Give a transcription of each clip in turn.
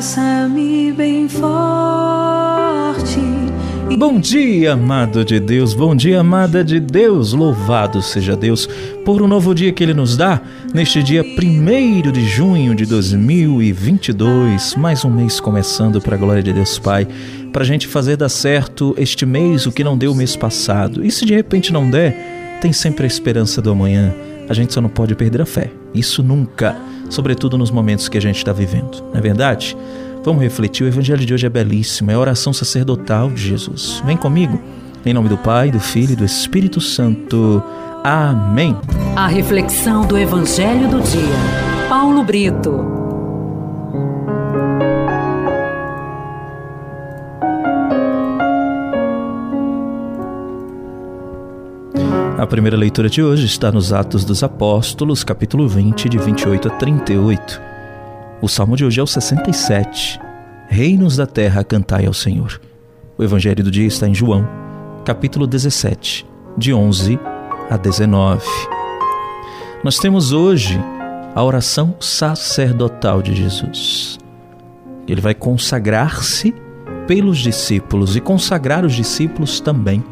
abraça-me bem forte. Bom dia, amado de Deus, bom dia, amada de Deus. Louvado seja Deus por um novo dia que Ele nos dá, neste dia 1 de junho de 2022. Mais um mês começando para a glória de Deus Pai, para a gente fazer dar certo este mês o que não deu o mês passado. E se de repente não der, tem sempre a esperança do amanhã. A gente só não pode perder a fé. Isso nunca, sobretudo nos momentos que a gente está vivendo, não é verdade? Vamos refletir, o evangelho de hoje é belíssimo, é a oração sacerdotal de Jesus. Vem comigo, em nome do Pai, do Filho e do Espírito Santo. Amém. A reflexão do evangelho do dia. Paulo Brito. Primeira leitura de hoje está nos Atos dos Apóstolos, capítulo 20, de 28 a 38. O salmo de hoje é o 67. Reinos da terra, cantai ao Senhor. O evangelho do dia está em João, capítulo 17, de 11 a 19. Nós temos hoje a oração sacerdotal de Jesus. Ele vai consagrar-se pelos discípulos e consagrar os discípulos também,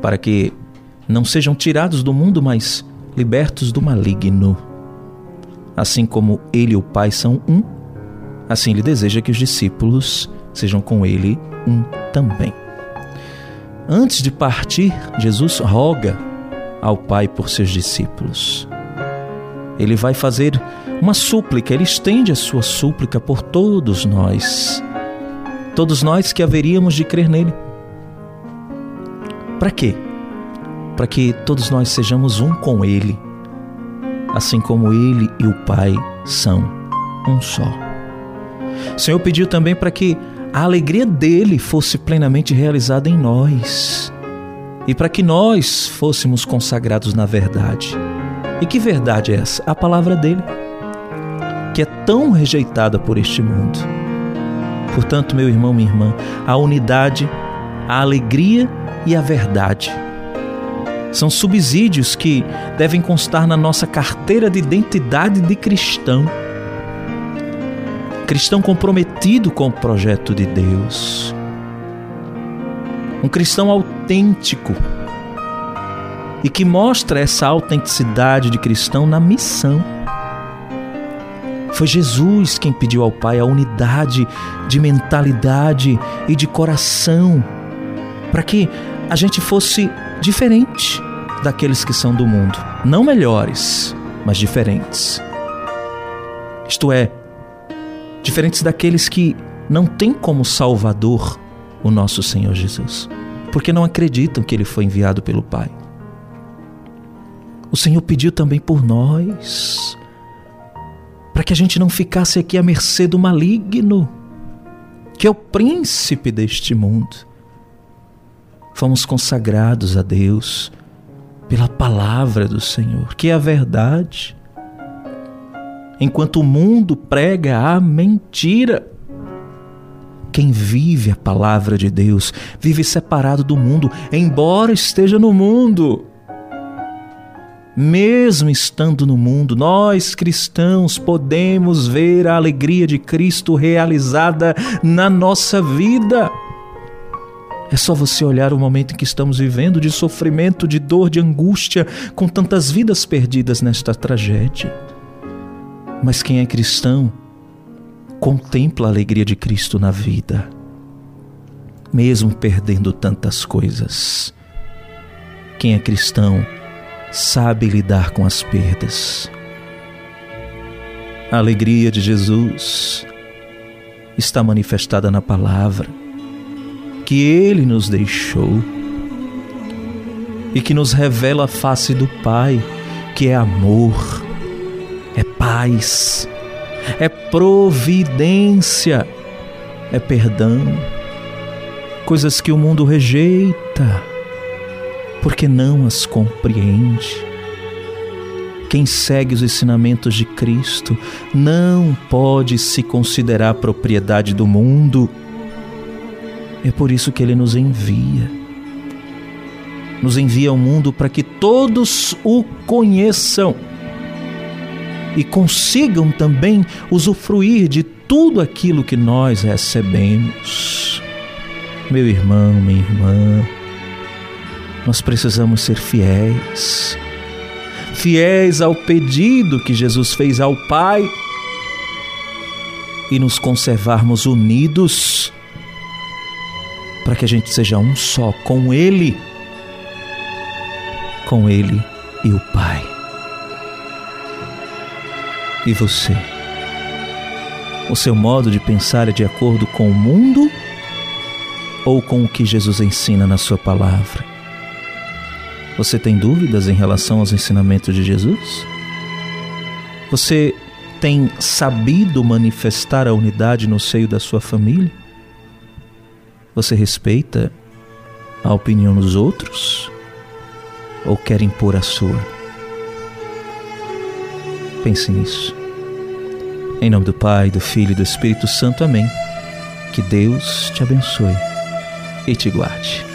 para que não sejam tirados do mundo, mas libertos do maligno. Assim como ele e o Pai são um, assim ele deseja que os discípulos sejam com ele um também. Antes de partir, Jesus roga ao Pai por seus discípulos. Ele vai fazer uma súplica, ele estende a sua súplica por todos nós, todos nós que haveríamos de crer nele. Para quê? Para que todos nós sejamos um com ele assim como Ele e o Pai são um só. O Senhor pediu também para que a alegria dele fosse plenamente realizada em nós e para que nós fôssemos consagrados na verdade. E que verdade é essa? A palavra dele, que é tão rejeitada por este mundo. Portanto, meu irmão, minha irmã, a unidade, a alegria e a verdade são subsídios que devem constar na nossa carteira de identidade de cristão. Cristão comprometido com o projeto de Deus. Um cristão autêntico e que mostra essa autenticidade de cristão na missão. Foi Jesus quem pediu ao Pai a unidade de mentalidade e de coração, para que a gente fosse diferente daqueles que são do mundo. Não melhores, mas diferentes. Isto é, diferentes daqueles que não têm como Salvador o nosso Senhor Jesus, porque não acreditam que ele foi enviado pelo Pai. O Senhor pediu também por nós, para que a gente não ficasse aqui à mercê do maligno, que é o príncipe deste mundo fomos consagrados a Deus pela palavra do Senhor, que é a verdade. Enquanto o mundo prega a mentira, quem vive a palavra de Deus vive separado do mundo, embora esteja no mundo. Mesmo estando no mundo, nós cristãos podemos ver a alegria de Cristo realizada na nossa vida. É só você olhar o momento em que estamos vivendo de sofrimento, de dor, de angústia, com tantas vidas perdidas nesta tragédia. Mas quem é cristão contempla a alegria de Cristo na vida, mesmo perdendo tantas coisas. Quem é cristão sabe lidar com as perdas. A alegria de Jesus está manifestada na palavra que Ele nos deixou e que nos revela a face do Pai, que é amor, é paz, é providência, é perdão, coisas que o mundo rejeita porque não as compreende. Quem segue os ensinamentos de Cristo não pode se considerar propriedade do mundo é por isso que ele nos envia. Nos envia ao mundo para que todos o conheçam e consigam também usufruir de tudo aquilo que nós recebemos. Meu irmão, minha irmã, nós precisamos ser fiéis, fiéis ao pedido que Jesus fez ao Pai e nos conservarmos unidos para que a gente seja um só com Ele, com Ele e o Pai. E você? O seu modo de pensar é de acordo com o mundo ou com o que Jesus ensina na Sua palavra? Você tem dúvidas em relação aos ensinamentos de Jesus? Você tem sabido manifestar a unidade no seio da sua família? Você respeita a opinião dos outros ou quer impor a sua? Pense nisso. Em nome do Pai, do Filho e do Espírito Santo. Amém. Que Deus te abençoe e te guarde.